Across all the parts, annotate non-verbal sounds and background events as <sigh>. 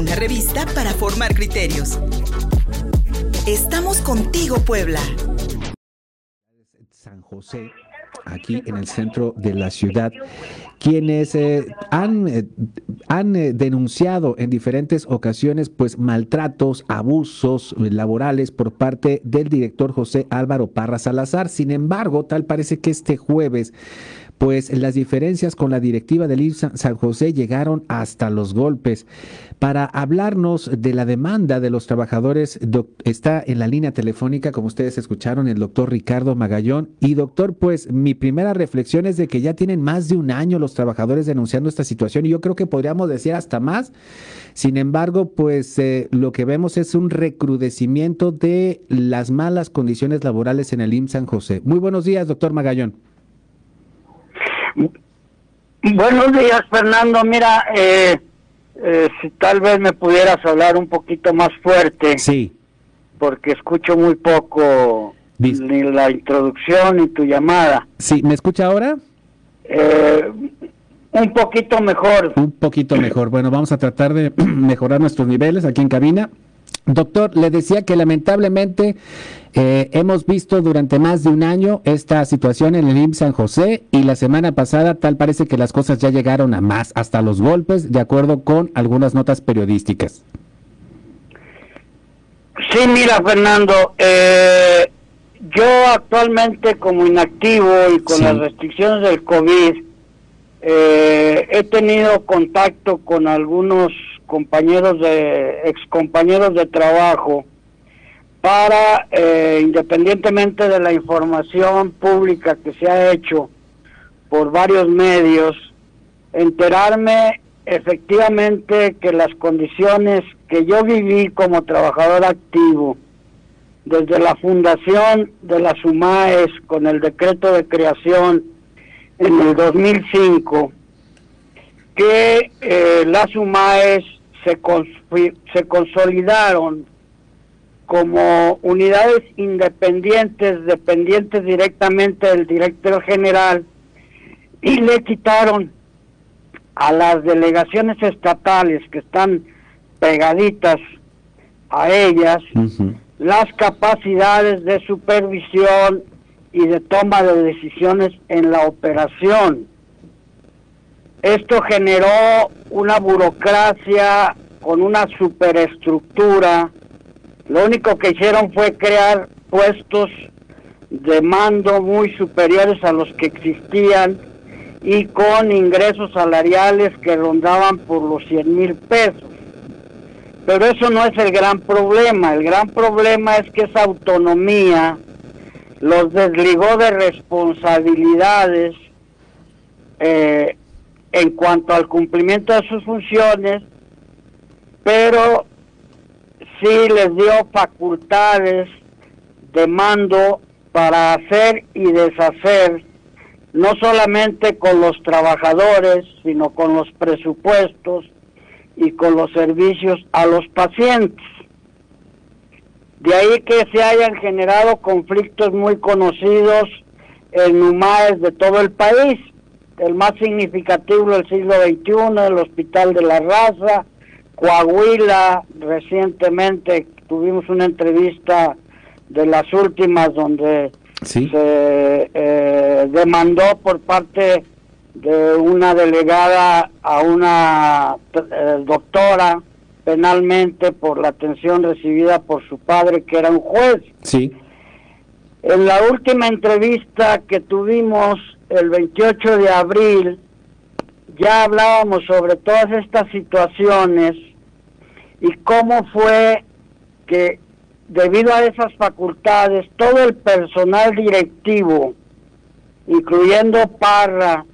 una revista para formar criterios. Estamos contigo, Puebla. San José, aquí en el centro de la ciudad, quienes eh, han, eh, han eh, denunciado en diferentes ocasiones pues maltratos, abusos laborales por parte del director José Álvaro Parra Salazar. Sin embargo, tal parece que este jueves pues las diferencias con la directiva del IF San José llegaron hasta los golpes. Para hablarnos de la demanda de los trabajadores, está en la línea telefónica, como ustedes escucharon, el doctor Ricardo Magallón. Y doctor, pues mi primera reflexión es de que ya tienen más de un año los trabajadores denunciando esta situación y yo creo que podríamos decir hasta más. Sin embargo, pues eh, lo que vemos es un recrudecimiento de las malas condiciones laborales en el IMSS San José. Muy buenos días, doctor Magallón. Buenos días, Fernando. Mira, eh, eh, si tal vez me pudieras hablar un poquito más fuerte. Sí. Porque escucho muy poco ni la introducción ni tu llamada. Sí, ¿me escucha ahora? Eh, un poquito mejor. Un poquito mejor. Bueno, vamos a tratar de <clears throat> mejorar nuestros niveles aquí en cabina. Doctor, le decía que lamentablemente eh, hemos visto durante más de un año esta situación en el IMSS San José y la semana pasada tal parece que las cosas ya llegaron a más, hasta los golpes, de acuerdo con algunas notas periodísticas. Sí, mira, Fernando, eh, yo actualmente como inactivo y con las restricciones del COVID, eh, he tenido contacto con algunos compañeros de ex compañeros de trabajo para eh, independientemente de la información pública que se ha hecho por varios medios enterarme efectivamente que las condiciones que yo viví como trabajador activo desde la fundación de las UMAES con el decreto de creación en el 2005 que eh, las UMAES se, se consolidaron como unidades independientes, dependientes directamente del director general, y le quitaron a las delegaciones estatales que están pegaditas a ellas las capacidades de supervisión y de toma de decisiones en la operación. Esto generó una burocracia con una superestructura. Lo único que hicieron fue crear puestos de mando muy superiores a los que existían y con ingresos salariales que rondaban por los 100 mil pesos. Pero eso no es el gran problema. El gran problema es que esa autonomía los desligó de responsabilidades eh, en cuanto al cumplimiento de sus funciones, pero sí les dio facultades de mando para hacer y deshacer, no solamente con los trabajadores, sino con los presupuestos y con los servicios a los pacientes. De ahí que se hayan generado conflictos muy conocidos en UMAES de todo el país el más significativo del siglo XXI, el Hospital de la Raza, Coahuila, recientemente tuvimos una entrevista de las últimas donde se eh, demandó por parte de una delegada a una eh, doctora penalmente por la atención recibida por su padre que era un juez. Sí. En la última entrevista que tuvimos el 28 de abril ya hablábamos sobre todas estas situaciones y cómo fue que debido a esas facultades todo el personal directivo, incluyendo Parra,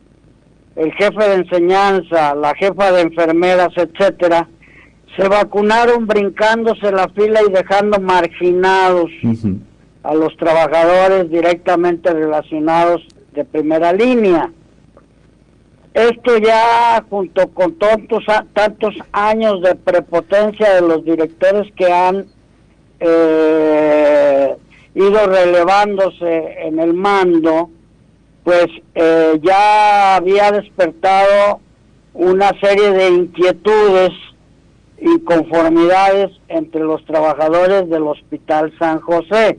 el jefe de enseñanza, la jefa de enfermeras, etcétera, se vacunaron brincándose la fila y dejando marginados a los trabajadores directamente relacionados de primera línea. Esto ya junto con tantos, tantos años de prepotencia de los directores que han eh, ido relevándose en el mando, pues eh, ya había despertado una serie de inquietudes inconformidades entre los trabajadores del Hospital San José.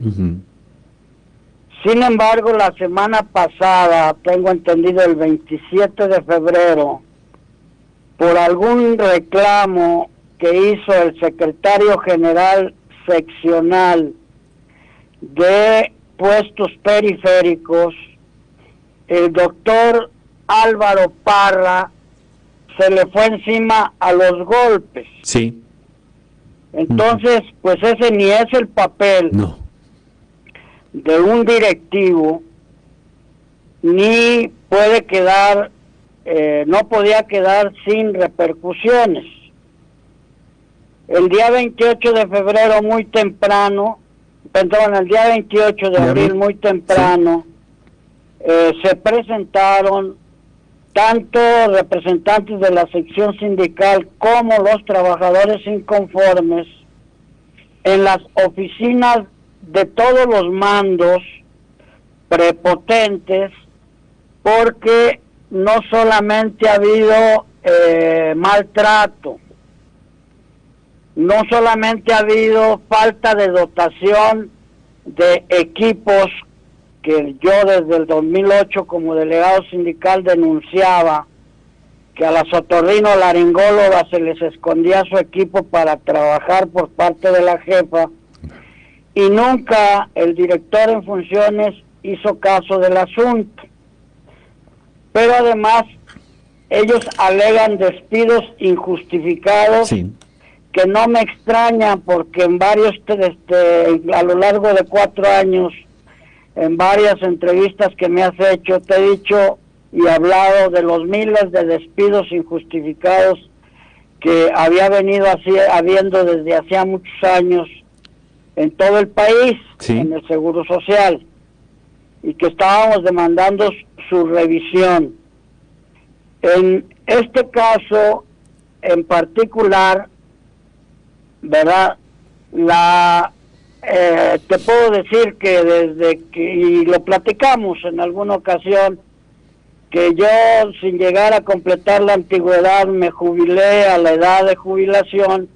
Sin embargo, la semana pasada, tengo entendido el 27 de febrero, por algún reclamo que hizo el secretario general seccional de puestos periféricos, el doctor Álvaro Parra se le fue encima a los golpes. Sí. Entonces, pues ese ni es el papel de un directivo, ni puede quedar, eh, no podía quedar sin repercusiones. El día 28 de febrero, muy temprano, perdón, el día 28 de abril, muy temprano, eh, se presentaron tanto representantes de la sección sindical como los trabajadores inconformes en las oficinas de todos los mandos prepotentes porque no solamente ha habido eh, maltrato, no solamente ha habido falta de dotación de equipos que yo desde el 2008 como delegado sindical denunciaba que a las otorrino-laringólogas se les escondía su equipo para trabajar por parte de la jefa y nunca el director en funciones hizo caso del asunto. Pero además ellos alegan despidos injustificados que no me extrañan porque en varios, este, a lo largo de cuatro años, en varias entrevistas que me has hecho, te he dicho y hablado de los miles de despidos injustificados que había venido así, habiendo desde hacía muchos años en todo el país, en el Seguro Social, y que estábamos demandando su revisión. En este caso, en particular, ¿verdad? La eh, te puedo decir que desde que, y lo platicamos en alguna ocasión, que yo sin llegar a completar la antigüedad me jubilé a la edad de jubilación,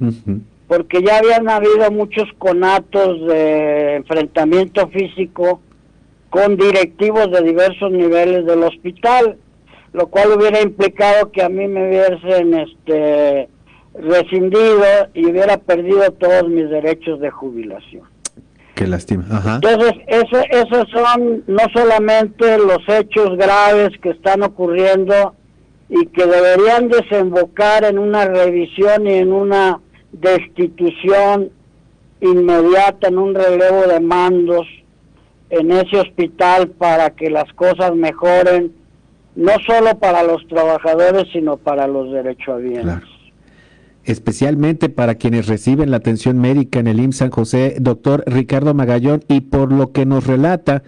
porque ya habían habido muchos conatos de enfrentamiento físico con directivos de diversos niveles del hospital, lo cual hubiera implicado que a mí me hubiesen este rescindido y hubiera perdido todos mis derechos de jubilación. Qué lástima. Entonces, eso, esos son no solamente los hechos graves que están ocurriendo y que deberían desembocar en una revisión y en una destitución inmediata, en un relevo de mandos en ese hospital para que las cosas mejoren, no solo para los trabajadores, sino para los derechohabientes especialmente para quienes reciben la atención médica en el IMSS San José, doctor Ricardo Magallón, y por lo que nos relata,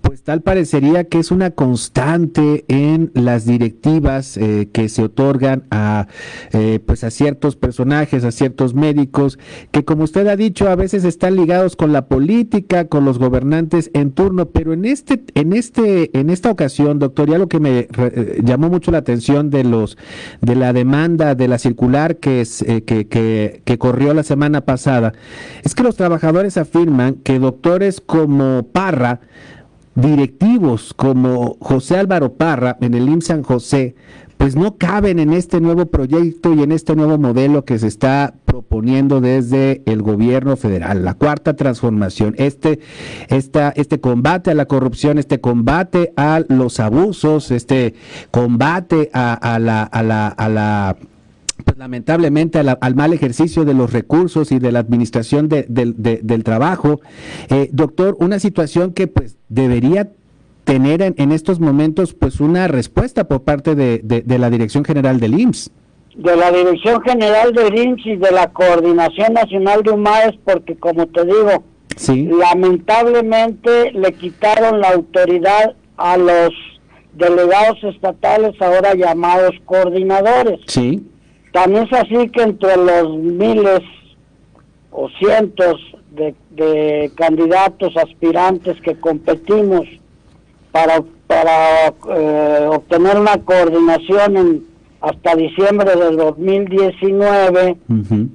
pues tal parecería que es una constante en las directivas eh, que se otorgan a, eh, pues a ciertos personajes, a ciertos médicos, que como usted ha dicho, a veces están ligados con la política, con los gobernantes en turno, pero en este, en este, en esta ocasión, doctor, ya lo que me eh, llamó mucho la atención de los, de la demanda de la circular que eh, que, corrió la semana pasada, es que los trabajadores afirman que doctores como Parra, directivos como José Álvaro Parra en el IMSS San José, pues no caben en este nuevo proyecto y en este nuevo modelo que se está proponiendo desde el gobierno federal, la cuarta transformación, este, esta, este combate a la corrupción, este combate a los abusos, este combate a, la, a la, a la lamentablemente al, mal ejercicio de los recursos y de la administración del trabajo. Eh, doctor, una situación que pues debería tener en, estos momentos pues una respuesta por parte de, la Dirección General del IMSS. De la Dirección General del IMSS y de la Coordinación Nacional de UMAES, porque como te digo, lamentablemente le quitaron la autoridad a los delegados estatales ahora llamados coordinadores. Sí. Tan es así que entre los miles o cientos de, candidatos aspirantes que competimos para, para eh, obtener una coordinación en, hasta diciembre del 2019,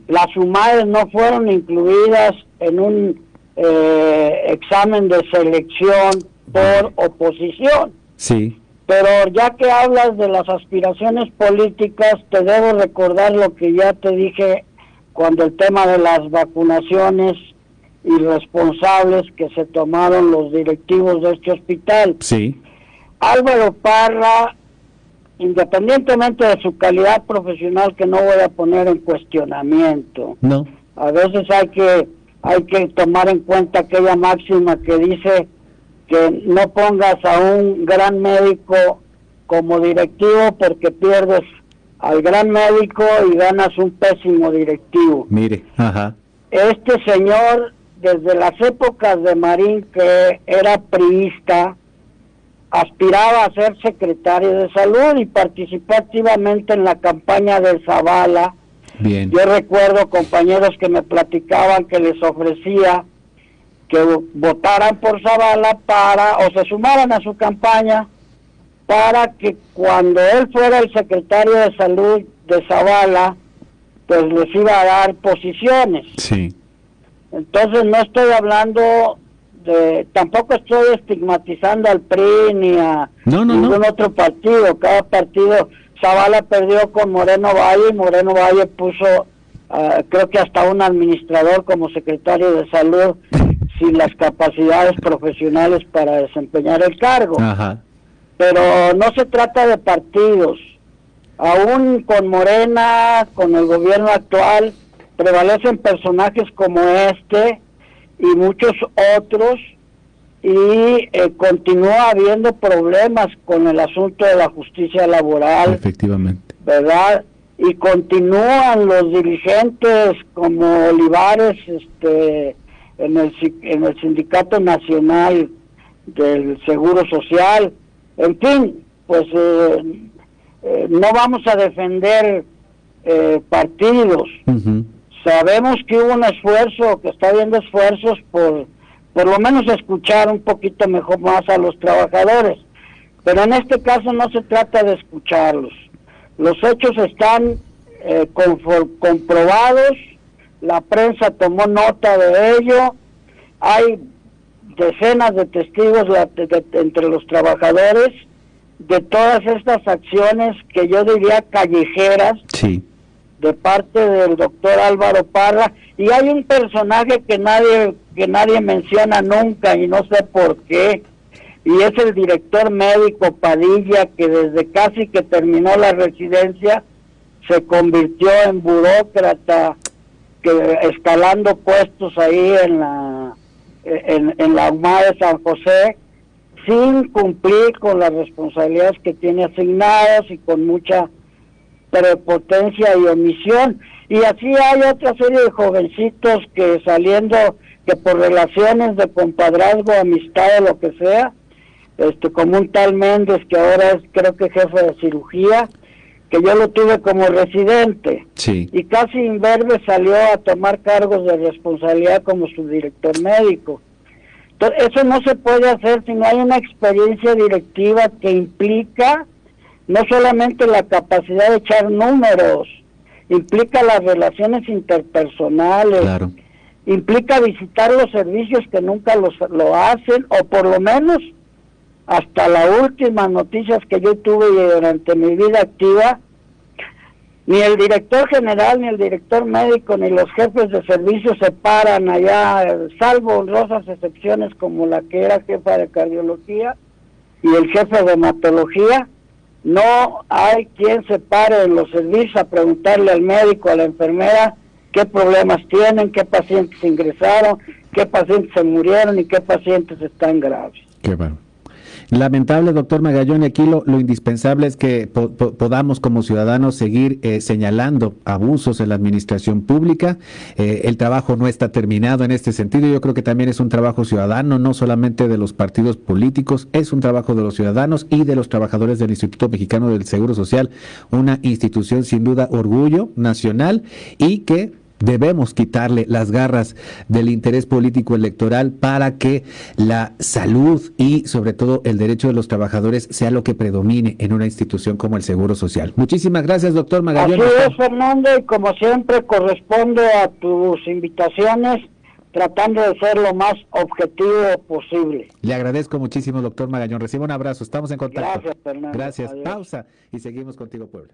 las UMAES no fueron incluidas en un eh, examen de selección por oposición. Sí. Pero ya que hablas de las aspiraciones políticas, te debo recordar lo que ya te dije cuando el tema de las vacunaciones irresponsables que se tomaron los directivos de este hospital. Sí. Álvaro Parra, independientemente de su calidad profesional, que no voy a poner en cuestionamiento. No. A veces hay que hay que tomar en cuenta aquella máxima que dice que no pongas a un gran médico como directivo porque pierdes al gran médico y ganas un pésimo directivo. Mire, ajá. Este señor, desde las épocas de Marín, que era priista, aspiraba a ser secretario de salud y participó activamente en la campaña de Zavala. Bien. Yo recuerdo compañeros que me platicaban que les ofrecía que votaran por Zavala para, o se sumaran a su campaña, para que cuando él fuera el secretario de salud de Zavala, pues les iba a dar posiciones. Sí. Entonces no estoy hablando de, tampoco estoy estigmatizando al PRI ni a ningún otro partido, cada partido, Zavala perdió con Moreno Valle y Moreno Valle puso, ah, creo que hasta un administrador como secretario de salud sin las capacidades profesionales para desempeñar el cargo. Pero no se trata de partidos. Aún con Morena, con el gobierno actual, prevalecen personajes como este y muchos otros y eh, continúa habiendo problemas con el asunto de la justicia laboral. Efectivamente. ¿Verdad? Y continúan los dirigentes como Olivares, este, en el, en el Sindicato Nacional del Seguro Social. En fin, pues eh, eh, no vamos a defender eh, partidos. Sabemos que hubo un esfuerzo, que está habiendo esfuerzos por por lo menos escuchar un poquito mejor más a los trabajadores. Pero en este caso no se trata de escucharlos. Los hechos están comprobados la prensa tomó nota de ello, hay decenas de testigos entre los trabajadores de todas estas acciones que yo diría callejeras de parte del doctor Álvaro Parra. Y hay un personaje que nadie que nadie menciona nunca y no sé por qué y es el director médico Padilla que desde casi que terminó la residencia se convirtió en burócrata escalando puestos ahí en la en, en la UMA de San José sin cumplir con las responsabilidades que tiene asignadas y con mucha prepotencia y omisión. Y así hay otra serie de jovencitos que saliendo, que por relaciones de compadrazgo, amistad o lo que sea, este como un tal Méndez que ahora es creo que jefe de cirugía, que yo lo tuve como residente. Y casi inverbe salió a tomar cargos de responsabilidad como su director médico. Entonces, eso no se puede hacer si no hay una experiencia directiva que implica no solamente la capacidad de echar números, implica las relaciones interpersonales, implica visitar los servicios que nunca los, lo hacen o por lo menos hasta las últimas noticias que yo tuve durante mi vida activa, ni el director general, ni el director médico, ni los jefes de servicio se paran allá, salvo honrosas excepciones como la que era jefa de cardiología y el jefe de hematología. No hay quien se pare en los servicios a preguntarle al médico, a la enfermera, qué problemas tienen, qué pacientes ingresaron, qué pacientes se murieron y qué pacientes están graves. Qué bueno. Lamentable, doctor Magallón, y aquí lo, indispensable es que podamos como ciudadanos seguir eh, señalando abusos en la administración pública. Eh, el trabajo no está terminado en este sentido. Yo creo que también es un trabajo ciudadano, no solamente de los partidos políticos, es un trabajo de los ciudadanos y de los trabajadores del Instituto Mexicano del Seguro Social, una institución sin duda orgullo nacional y que debemos quitarle las garras del interés político electoral para que la salud y sobre todo el derecho de los trabajadores sea lo que predomine en una institución como el Seguro Social. Muchísimas gracias, doctor Magallón. Así es, Fernando, y como siempre corresponde a tus invitaciones tratando de ser lo más objetivo posible. Le agradezco muchísimo, doctor Magallón. Reciba un abrazo. Estamos en contacto. Gracias, Fernando. Gracias. Adiós. Pausa y seguimos contigo, Puebla.